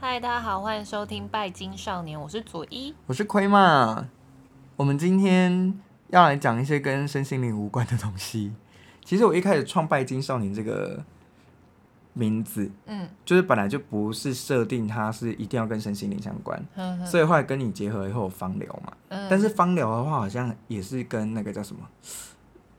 嗨，大家好，欢迎收听《拜金少年》，我是佐伊，我是亏嘛。我们今天要来讲一些跟身心灵无关的东西。其实我一开始创《拜金少年》这个名字，嗯，就是本来就不是设定它是一定要跟身心灵相关，嗯，所以后来跟你结合以后，方疗嘛，嗯，但是方疗的话，好像也是跟那个叫什么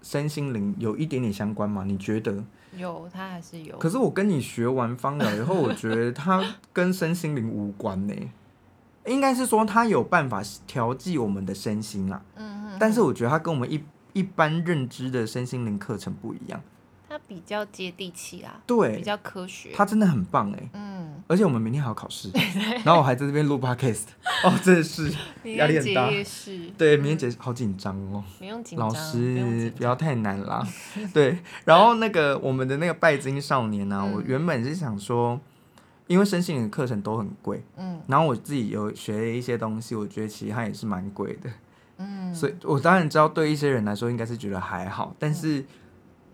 身心灵有一点点相关吗？你觉得？有，它还是有。可是我跟你学完芳疗以后，我觉得它跟身心灵无关呢。应该是说它有办法调剂我们的身心啦。嗯哼。但是我觉得它跟我们一一般认知的身心灵课程不一样。它比较接地气啊。对。比较科学。它真的很棒哎。嗯。而且我们明天还要考试，然后我还在这边录 podcast，哦，真的是压力很大。对，明天结好紧张哦。不用紧张。老师，不要太难啦。对，然后那个我们的那个拜金少年呢，我原本是想说，因为身心灵的课程都很贵，嗯，然后我自己有学了一些东西，我觉得其实它也是蛮贵的，嗯，所以我当然知道对一些人来说应该是觉得还好，但是。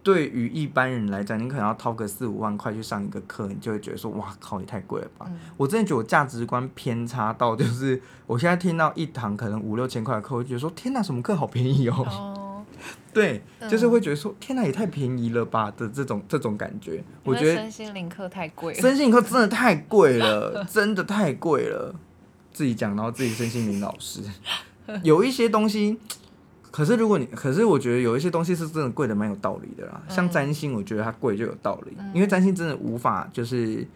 对于一般人来讲，你可能要掏个四五万块去上一个课，你就会觉得说，哇靠，也太贵了吧！嗯、我真的觉得我价值观偏差到，就是我现在听到一堂可能五六千块的课，我就觉得说，天哪，什么课好便宜哦！哦 对，嗯、就是会觉得说，天哪，也太便宜了吧的这种这种感觉。我觉得身心灵课太贵了，身心灵课真的太贵了，真的太贵了。自己讲，然后自己身心灵老师，有一些东西。可是如果你，可是我觉得有一些东西是真的贵的蛮有道理的啦，嗯、像占星，我觉得它贵就有道理，嗯、因为占星真的无法就是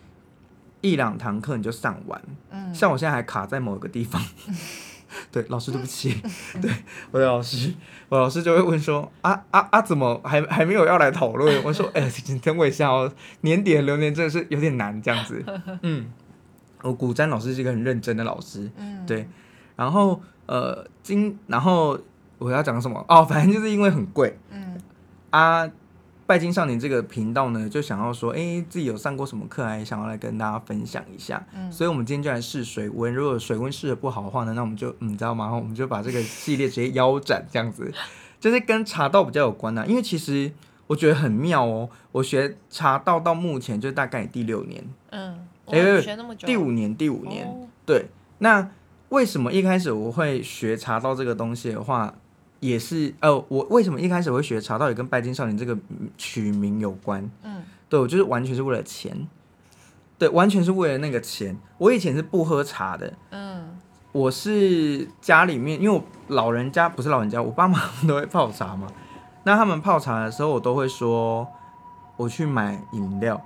一两堂课你就上完，嗯、像我现在还卡在某一个地方，嗯、对，老师对不起，嗯、对，我的老师，我老师就会问说，啊啊啊，怎么还还没有要来讨论？我说，哎、等我一下哦，年底的流年真的是有点难这样子，嗯，我古占老师是一个很认真的老师，嗯，对，然后呃，今然后。我要讲什么？哦，反正就是因为很贵。嗯啊，拜金少年这个频道呢，就想要说，哎、欸，自己有上过什么课，还想要来跟大家分享一下。嗯，所以我们今天就来试水温。如果水温试的不好的话呢，那我们就，嗯，你知道吗？我们就把这个系列直接腰斩，这样子，就是跟茶道比较有关的、啊。因为其实我觉得很妙哦。我学茶道到目前就大概第六年。嗯，哎，学那么久，第五年，第五年。哦、对，那为什么一开始我会学茶道这个东西的话？也是，呃，我为什么一开始会学茶道，也跟拜金少年这个取名有关。嗯，对，我就是完全是为了钱，对，完全是为了那个钱。我以前是不喝茶的，嗯，我是家里面，因为我老人家不是老人家，我爸妈都会泡茶嘛。那他们泡茶的时候，我都会说，我去买饮料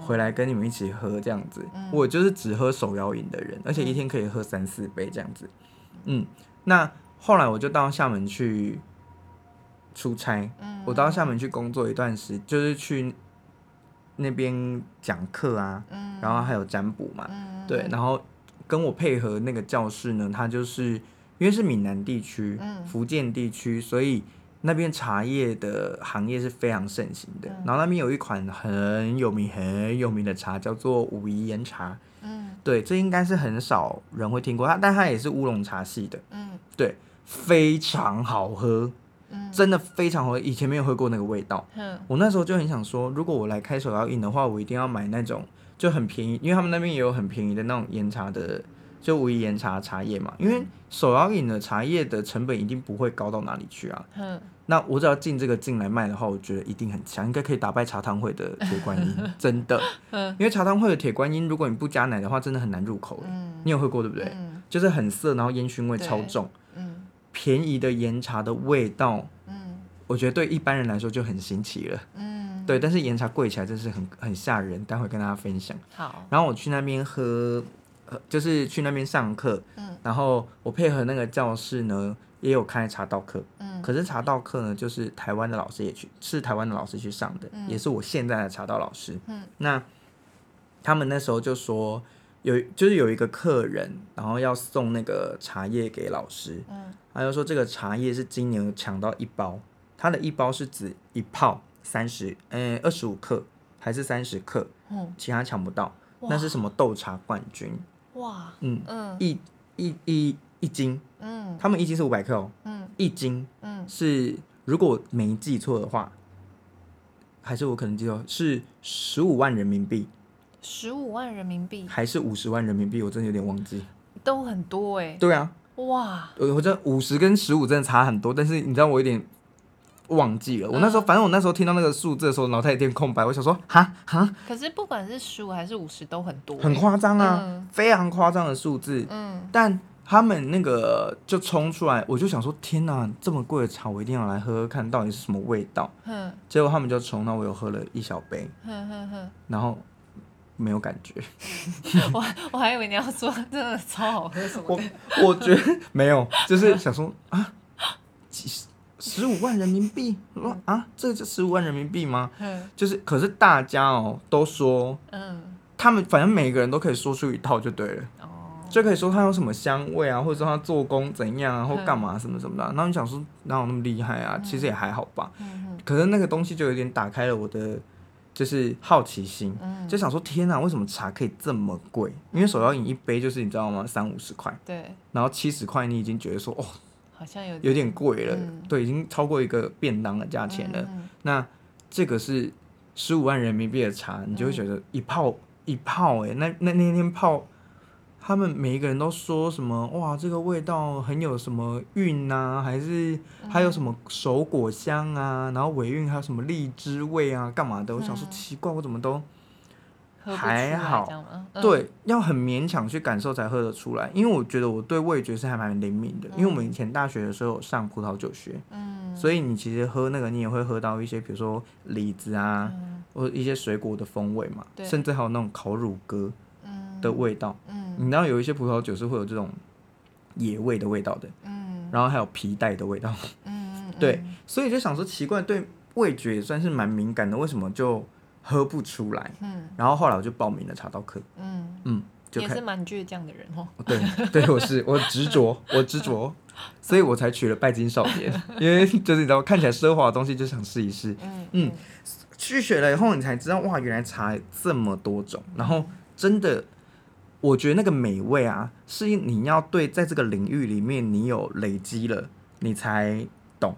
回来跟你们一起喝这样子。嗯，我就是只喝手摇饮的人，而且一天可以喝三四杯这样子。嗯，那。后来我就到厦门去出差，嗯、我到厦门去工作一段时，就是去那边讲课啊，嗯、然后还有占卜嘛，嗯、对，然后跟我配合那个教室呢，它就是因为是闽南地区、嗯、福建地区，所以那边茶叶的行业是非常盛行的。嗯、然后那边有一款很有名、很有名的茶，叫做武夷岩茶。嗯，对，这应该是很少人会听过它，但它也是乌龙茶系的。嗯，对。非常好喝，嗯、真的非常好喝。以前没有喝过那个味道。嗯、我那时候就很想说，如果我来开手摇饮的话，我一定要买那种就很便宜，因为他们那边也有很便宜的那种岩茶的，就武夷岩茶茶叶嘛。因为手摇饮的茶叶的成本一定不会高到哪里去啊。嗯、那我只要进这个进来卖的话，我觉得一定很强，应该可以打败茶汤会的铁观音，真的。嗯、因为茶汤会的铁观音，如果你不加奶的话，真的很难入口。嗯、你有喝过对不对？嗯、就是很涩，然后烟熏味超重。便宜的岩茶的味道，嗯，我觉得对一般人来说就很新奇了，嗯，对。但是岩茶贵起来真是很很吓人，待会跟大家分享。好，然后我去那边喝，就是去那边上课，嗯，然后我配合那个教室呢，也有开茶道课，嗯，可是茶道课呢，就是台湾的老师也去，是台湾的老师去上的，嗯，也是我现在的茶道老师，嗯，那他们那时候就说。有就是有一个客人，然后要送那个茶叶给老师，嗯，他就说这个茶叶是今年抢到一包，它的一包是指一泡三十，嗯，二十五克还是三十克，嗯，其他抢不到，那是什么豆茶冠军，哇，嗯嗯，一一一一斤，嗯，他们一斤是五百克哦，嗯，一斤，嗯，是如果没记错的话，还是我可能记错是十五万人民币。十五万人民币还是五十万人民币？我真的有点忘记。都很多哎、欸。对啊。哇。我我这五十跟十五真的差很多，但是你知道我有点忘记了。我那时候，反正我那时候听到那个数字的时候，脑袋有点空白。我想说，哈哈。可是不管是十五还是五十，都很多、欸。很夸张啊，嗯、非常夸张的数字。嗯。但。他们那个就冲出来，我就想说，天哪，这么贵的茶，我一定要来喝喝看，到底是什么味道。嗯、结果他们就冲，那我又喝了一小杯。哼哼哼、然后没有感觉。我我还以为你要说真的超好喝什么我我觉得没有，就是想说啊，几十十五万人民币，说、啊，这就十五万人民币吗？嗯、就是，可是大家哦都说，嗯、他们反正每个人都可以说出一套就对了。就可以说它有什么香味啊，或者说它做工怎样啊，或干嘛什么什么的。然后你想说哪有那么厉害啊？其实也还好吧。可是那个东西就有点打开了我的就是好奇心，就想说天哪，为什么茶可以这么贵？因为手摇饮一杯就是你知道吗？三五十块。对。然后七十块你已经觉得说哦，好像有有点贵了。对，已经超过一个便当的价钱了。那这个是十五万人民币的茶，你就会觉得一泡一泡哎，那那那天泡。他们每一个人都说什么哇，这个味道很有什么韵啊，还是还有什么熟果香啊，然后尾韵还有什么荔枝味啊，干嘛的？我想说奇怪，我怎么都还好，对，要很勉强去感受才喝得出来，因为我觉得我对味觉是还蛮灵敏的，因为我们以前大学的时候有上葡萄酒学，所以你其实喝那个你也会喝到一些，比如说李子啊，或者一些水果的风味嘛，甚至还有那种烤乳鸽的味道。你知道有一些葡萄酒是会有这种野味的味道的，嗯，然后还有皮带的味道，嗯，对，所以就想说奇怪，对味觉也算是蛮敏感的，为什么就喝不出来？嗯，然后后来我就报名了茶道课，嗯嗯，就也是蛮倔强的人哦，对对，我是我执着，我执着，所以我才取了拜金少年，因为就是你知道看起来奢华的东西就想试一试，嗯嗯，去学了以后你才知道哇，原来茶这么多种，然后真的。我觉得那个美味啊，是你要对在这个领域里面你有累积了，你才懂。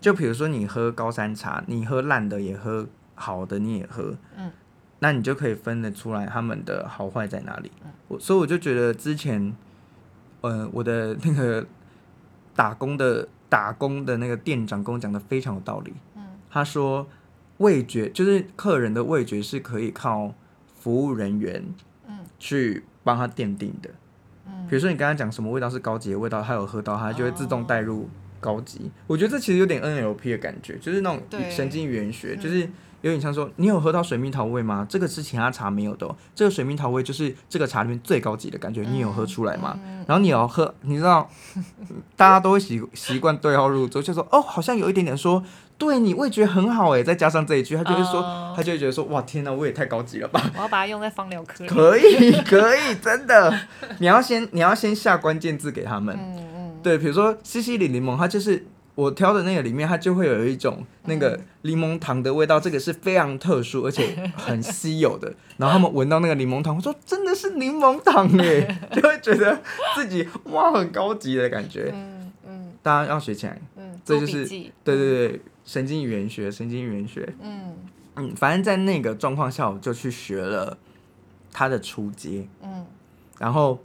就比如说你喝高山茶，你喝烂的也喝，好的你也喝，嗯，那你就可以分得出来他们的好坏在哪里。我所以我就觉得之前，呃，我的那个打工的打工的那个店长跟我讲的非常有道理。嗯，他说味觉就是客人的味觉是可以靠服务人员，嗯，去。帮他奠定的，比如说你刚刚讲什么味道是高级的味道，他有喝到，他就会自动带入高级。Oh. 我觉得这其实有点 NLP 的感觉，就是那种神经语言学，就是有点像说，你有喝到水蜜桃味吗？这个是其他茶没有的哦，这个水蜜桃味就是这个茶里面最高级的感觉，你有喝出来吗？嗯、然后你要喝，你知道，大家都会习习惯对号入座，就说哦，好像有一点点说。对你味觉很好哎，再加上这一句，他就会说，uh, 他就会觉得说，哇，天哪，我也太高级了吧！我要把它用在芳疗科里。可以，可以，真的。你要先，你要先下关键字给他们。嗯嗯。对，比如说西西里柠檬，它就是我挑的那个里面，它就会有一种那个柠檬糖的味道，这个是非常特殊而且很稀有的。然后他们闻到那个柠檬糖，我说真的是柠檬糖哎，就会觉得自己哇很高级的感觉。嗯嗯。大家要学起来。嗯。这就是对对对。神经语言学，神经语言学，嗯。嗯，反正在那个状况下，我就去学了他的初阶，嗯，然后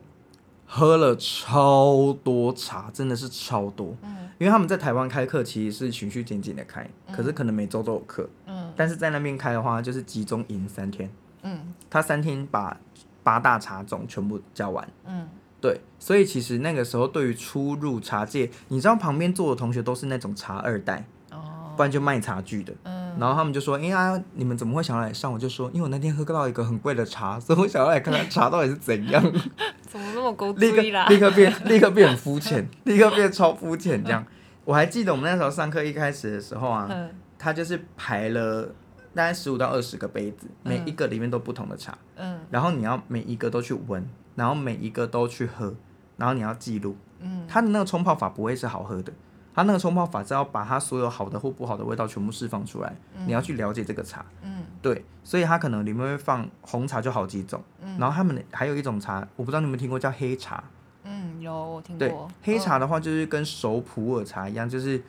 喝了超多茶，真的是超多，嗯，因为他们在台湾开课其实是循序渐进的开，可是可能每周都有课，嗯，但是在那边开的话，就是集中营三天，嗯，他三天把八大茶种全部教完，嗯，对，所以其实那个时候对于初入茶界，你知道旁边坐的同学都是那种茶二代。不然就卖茶具的，嗯，然后他们就说：“哎呀，你们怎么会想要来上？”我就说：“因为我那天喝到一个很贵的茶，所以我想要来看看茶到底是怎样。”怎么那么勾立刻立刻变立刻变很肤浅，立刻变超肤浅这样。我还记得我们那时候上课一开始的时候啊，他就是排了大概十五到二十个杯子，每一个里面都不同的茶，嗯，然后你要每一个都去闻，然后每一个都去喝，然后你要记录，嗯，他的那个冲泡法不会是好喝的。他那个冲泡法是要把它所有好的或不好的味道全部释放出来，嗯、你要去了解这个茶，嗯，对，所以它可能里面会放红茶就好几种，嗯、然后他们还有一种茶，我不知道你们听过叫黑茶，嗯，有我听过，对，黑茶的话哦、就是跟熟普洱茶一样，就是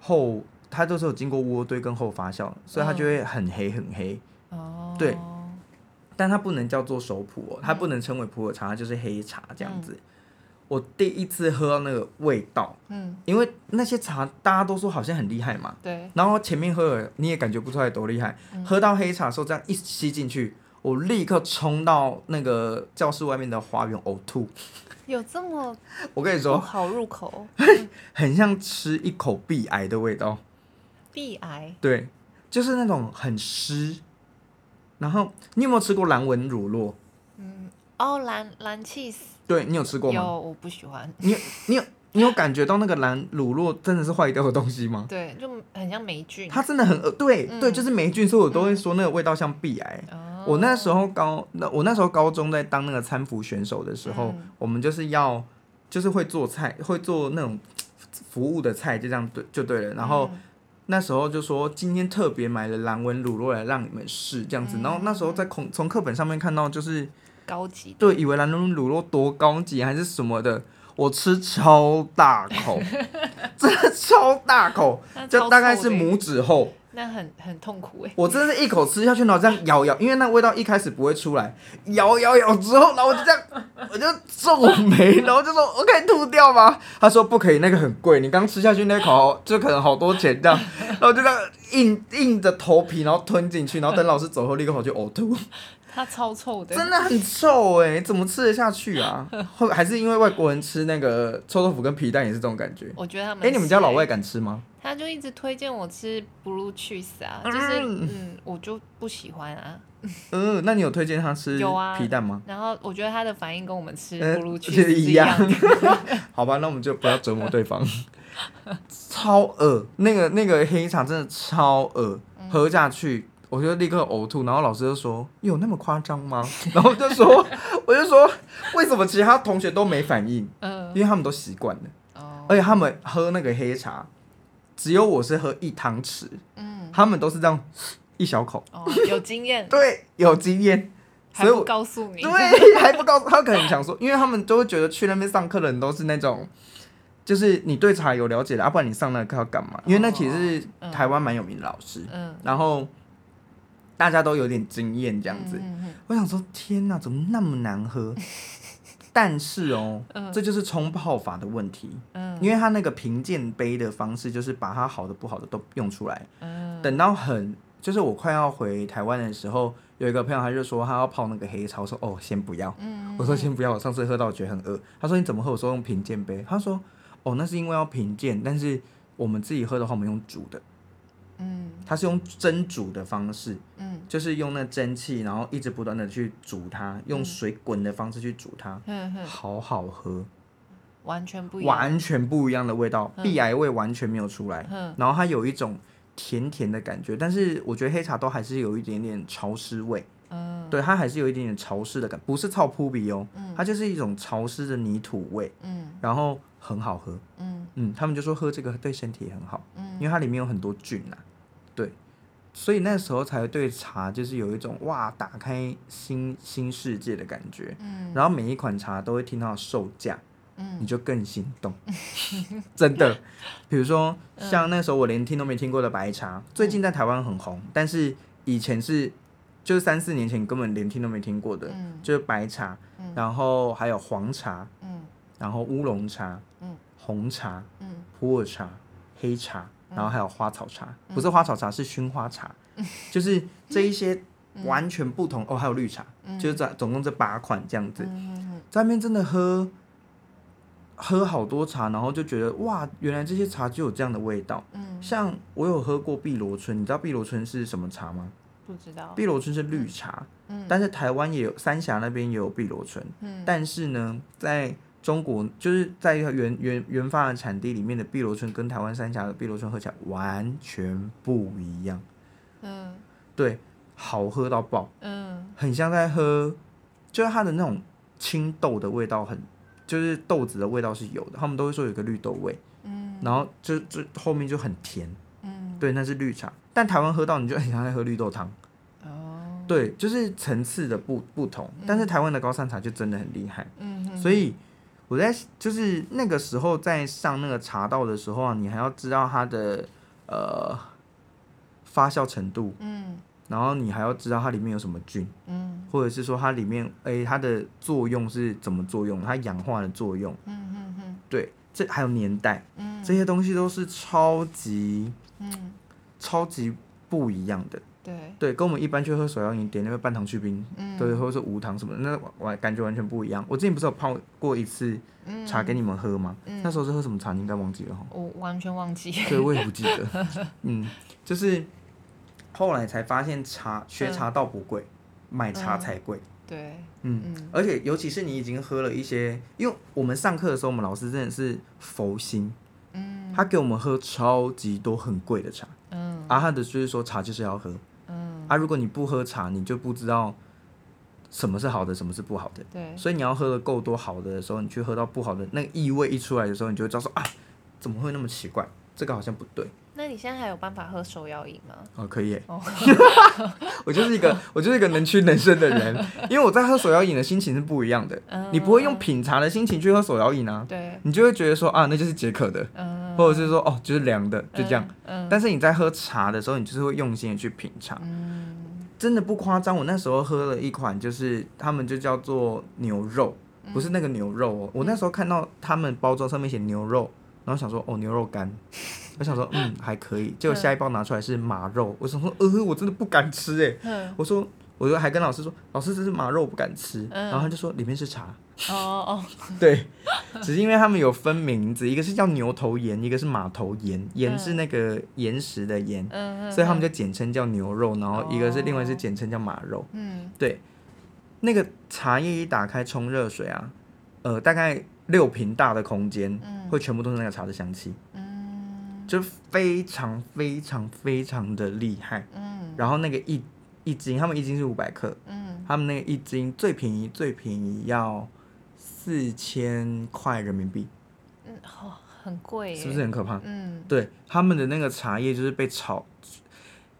后它都是有经过渥堆跟后发酵，所以它就会很黑很黑，哦，对，但它不能叫做熟普哦，它不能称为普洱茶，它就是黑茶这样子。嗯、我第一次喝到那个味道，嗯，因为那些茶大家都说好像很厉害嘛，对。然后前面喝了你也感觉不出来多厉害，嗯、喝到黑茶的时候这样一吸进去，我立刻冲到那个教室外面的花园呕吐。有这么？我跟你说，好入口，很像吃一口碧癌的味道。碧癌？对，就是那种很湿。然后你有没有吃过蓝纹乳酪？嗯，哦，蓝蓝 cheese。对，你有吃过吗？有，我不喜欢。你你有你有感觉到那个蓝乳酪真的是坏掉的东西吗？对，就很像霉菌。它真的很恶，对、嗯、对，就是霉菌，所以我都会说那个味道像鼻癌。嗯、我那时候高那我那时候高中在当那个餐服选手的时候，嗯、我们就是要就是会做菜，会做那种服务的菜，就这样对就对了。然后。嗯那时候就说今天特别买了蓝纹乳酪来让你们试这样子，嗯、然后那时候在从从课本上面看到就是高级，对，以为蓝纹乳酪多高级还是什么的，我吃超大口，真的超大口，就大概是拇指厚。那很很痛苦哎！我真的是一口吃下去，然后这样咬咬，因为那味道一开始不会出来，咬咬咬之后，然后我就这样，我就皱眉，然后就说我可以吐掉吗？他说不可以，那个很贵，你刚吃下去那口就可能好多钱这样，然后就这样硬硬着头皮，然后吞进去，然后等老师走后立刻跑去呕吐。它超臭的，真的很臭哎！怎么吃得下去啊？会还是因为外国人吃那个臭豆腐跟皮蛋也是这种感觉？我觉得他们哎、欸，你们家老外敢吃吗？他就一直推荐我吃 blue cheese 啊，就是嗯，嗯，我就不喜欢啊。嗯，那你有推荐他吃 皮蛋吗？啊？然后我觉得他的反应跟我们吃 blue cheese 是一样。好吧，那我们就不要折磨对方。超恶，那个那个黑茶真的超恶，喝下去。我就立刻呕吐，然后老师就说：“有那么夸张吗？” 然后就说：“ 我就说，为什么其他同学都没反应？嗯，因为他们都习惯了。哦，而且他们喝那个黑茶，只有我是喝一汤匙。嗯，他们都是这样一小口。哦，有经验。对，有经验。还不告诉你？对，还不告诉他，可能想说，因为他们都会觉得去那边上课的人都是那种，就是你对茶有了解的，啊，不然你上那个课要干嘛？因为那其实是台湾蛮有名的老师。嗯，然后。大家都有点经验这样子，我想说天哪，怎么那么难喝？但是哦，嗯、这就是冲泡法的问题，嗯、因为他那个评鉴杯的方式，就是把它好的不好的都用出来。嗯、等到很就是我快要回台湾的时候，有一个朋友他就说他要泡那个黑茶，我说哦先不要，嗯嗯，我说先不要，我上次喝到我觉得很饿。他说你怎么喝？我说用品鉴杯。他说哦那是因为要品鉴，但是我们自己喝的话，我们用煮的。嗯，它是用蒸煮的方式，嗯，就是用那蒸汽，然后一直不断的去煮它，用水滚的方式去煮它，嗯，好好喝，完全不一样，完全不一样的味道，碧癌味完全没有出来，嗯，然后它有一种甜甜的感觉，但是我觉得黑茶都还是有一点点潮湿味，嗯，对，它还是有一点点潮湿的感，不是臭扑鼻哦，它就是一种潮湿的泥土味，嗯，然后很好喝，嗯。嗯，他们就说喝这个对身体很好，嗯，因为它里面有很多菌呐。对，所以那时候才对茶就是有一种哇，打开新新世界的感觉。嗯，然后每一款茶都会听到售价，嗯，你就更心动，真的。比如说像那时候我连听都没听过的白茶，嗯、最近在台湾很红，但是以前是就是三四年前根本连听都没听过的，嗯、就是白茶，嗯、然后还有黄茶，嗯，然后乌龙茶，嗯，红茶，嗯，普洱茶，黑茶。然后还有花草茶，不是花草茶，是熏花茶，嗯、就是这一些完全不同、嗯、哦。还有绿茶，嗯、就是这总共这八款这样子，那边真的喝喝好多茶，然后就觉得哇，原来这些茶就有这样的味道。嗯、像我有喝过碧螺春，你知道碧螺春是什么茶吗？不知道。碧螺春是绿茶，嗯、但是台湾也有三峡那边也有碧螺春，嗯、但是呢，在中国就是在原原原发的产地里面的碧螺春，跟台湾三峡的碧螺春喝起来完全不一样。嗯，对，好喝到爆。嗯，很像在喝，就是它的那种青豆的味道很，就是豆子的味道是有的。他们都会说有个绿豆味。嗯，然后就就后面就很甜。嗯，对，那是绿茶。但台湾喝到你就很像在喝绿豆汤。哦，对，就是层次的不不同。但是台湾的高山茶就真的很厉害。嗯哼，所以。我在就是那个时候在上那个茶道的时候啊，你还要知道它的呃发酵程度，嗯，然后你还要知道它里面有什么菌，嗯，或者是说它里面，哎、欸，它的作用是怎么作用，它氧化的作用，嗯嗯嗯，对，这还有年代，嗯，这些东西都是超级，嗯，超级不一样的，对，对，跟我们一般去喝手摇饮点那个半糖去冰，嗯，对，或者是无糖什么的，那完感觉完全不一样。我之前不是有泡过一次茶给你们喝吗？嗯，那时候是喝什么茶？你应该忘记了哈，我完全忘记，对，我也不记得，嗯，就是。后来才发现茶学茶倒不贵，买茶才贵。对，嗯，而且尤其是你已经喝了一些，因为我们上课的时候，我们老师真的是佛心，嗯，他给我们喝超级多很贵的茶，嗯，而他的就是说茶就是要喝，嗯，啊，如果你不喝茶，你就不知道什么是好的，什么是不好的，对，所以你要喝的够多好的的时候，你去喝到不好的，那个异味一出来的时候，你就会知道说啊，怎么会那么奇怪？这个好像不对。那你现在还有办法喝手摇饮吗？哦，可以。哦，我就是一个我就是一个能屈能伸的人，因为我在喝手摇饮的心情是不一样的。嗯，你不会用品茶的心情去喝手摇饮啊？对。你就会觉得说啊，那就是解渴的，嗯，或者是说哦，就是凉的，就这样。嗯。但是你在喝茶的时候，你就是会用心的去品尝。嗯。真的不夸张，我那时候喝了一款，就是他们就叫做牛肉，不是那个牛肉哦。我那时候看到他们包装上面写牛肉，然后想说哦，牛肉干。我想说，嗯，还可以。结果下一包拿出来是马肉，我想说，呃，我真的不敢吃哎。我说，我就还跟老师说，老师这是马肉，我不敢吃。然后他就说里面是茶。哦哦。对，只是因为他们有分名字，一个是叫牛头岩，一个是马头岩，岩是那个岩石的盐，所以他们就简称叫牛肉。然后一个是另外是简称叫马肉。嗯，对。那个茶叶一打开冲热水啊，呃，大概六瓶大的空间，会全部都是那个茶的香气。嗯就非常非常非常的厉害，嗯，然后那个一一斤，他们一斤是五百克，嗯，他们那个一斤最便宜最便宜要四千块人民币，嗯，好，很贵，是不是很可怕？嗯，对，他们的那个茶叶就是被炒，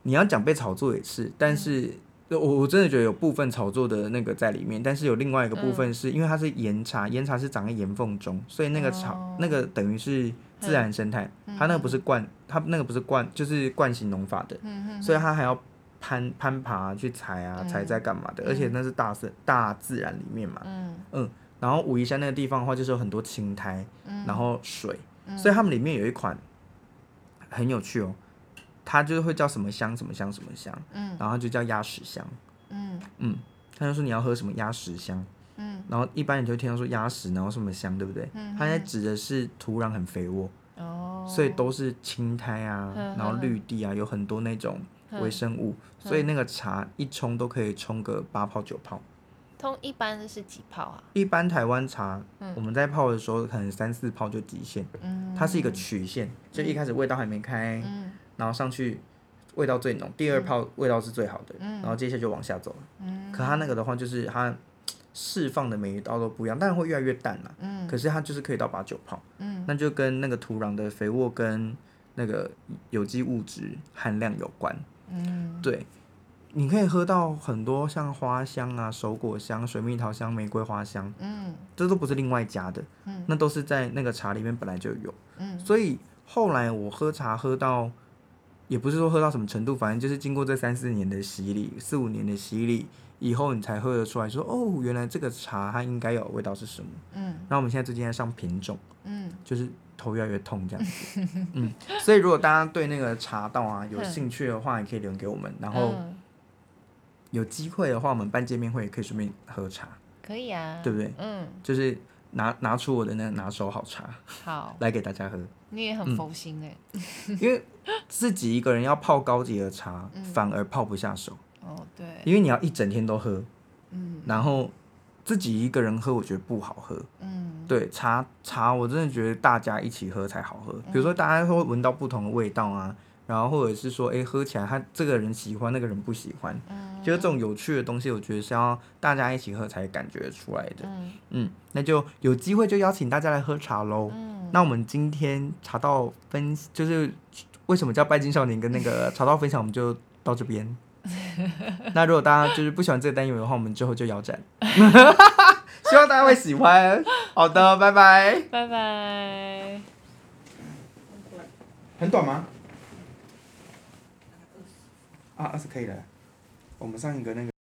你要讲被炒作也是，但是我我真的觉得有部分炒作的那个在里面，但是有另外一个部分是因为它是岩茶，岩茶是长在岩缝中，所以那个炒那个等于是。自然生态，它那个不是惯，它那个不是惯，就是惯行农法的，嗯所以它还要攀攀爬去采啊，采摘干嘛的，而且那是大自大自然里面嘛，嗯，然后武夷山那个地方的话，就是有很多青苔，然后水，所以他们里面有一款很有趣哦，它就是会叫什么香什么香什么香，然后就叫鸭屎香，嗯。嗯，他就说你要喝什么鸭屎香。嗯，然后一般你就听到说鸭屎，然后什么香，对不对？嗯，它在指的是土壤很肥沃，哦，所以都是青苔啊，然后绿地啊，有很多那种微生物，所以那个茶一冲都可以冲个八泡九泡。通一般是几泡啊？一般台湾茶，我们在泡的时候可能三四泡就极限。嗯，它是一个曲线，就一开始味道还没开，嗯，然后上去味道最浓，第二泡味道是最好的，嗯，然后接下来就往下走了。嗯，可它那个的话就是它。释放的每一道都不一样，但是会越来越淡了。嗯，可是它就是可以到八九泡。嗯，那就跟那个土壤的肥沃跟那个有机物质含量有关。嗯，对，你可以喝到很多像花香啊、手果香、水蜜桃香、玫瑰花香。嗯，这都不是另外加的。嗯，那都是在那个茶里面本来就有。嗯，所以后来我喝茶喝到，也不是说喝到什么程度，反正就是经过这三四年的洗礼，四五年的洗礼。以后你才喝得出来说，哦，原来这个茶它应该有味道是什么？嗯，然后我们现在最近在上品种，嗯，就是头越来越痛这样子，嗯，所以如果大家对那个茶道啊有兴趣的话，也可以留言给我们，然后有机会的话，我们办见面会也可以顺便喝茶，可以啊，对不对？嗯，就是拿拿出我的那个拿手好茶，好。来给大家喝。你也很佛心哎，因为自己一个人要泡高级的茶，反而泡不下手。哦，对，因为你要一整天都喝，嗯，然后自己一个人喝，我觉得不好喝，嗯，对，茶茶我真的觉得大家一起喝才好喝，比如说大家会闻到不同的味道啊，然后或者是说，哎，喝起来他这个人喜欢，那个人不喜欢，嗯，就是这种有趣的东西，我觉得是要大家一起喝才感觉出来的，嗯，嗯，那就有机会就邀请大家来喝茶喽，嗯，那我们今天茶道分就是为什么叫拜金少年跟那个茶道分享，我们就到这边。那如果大家就是不喜欢这个单元的话，我们之后就腰斩。希望大家会喜欢。好的，拜拜。拜拜。很短吗？啊，是可以的。我们上一个那个。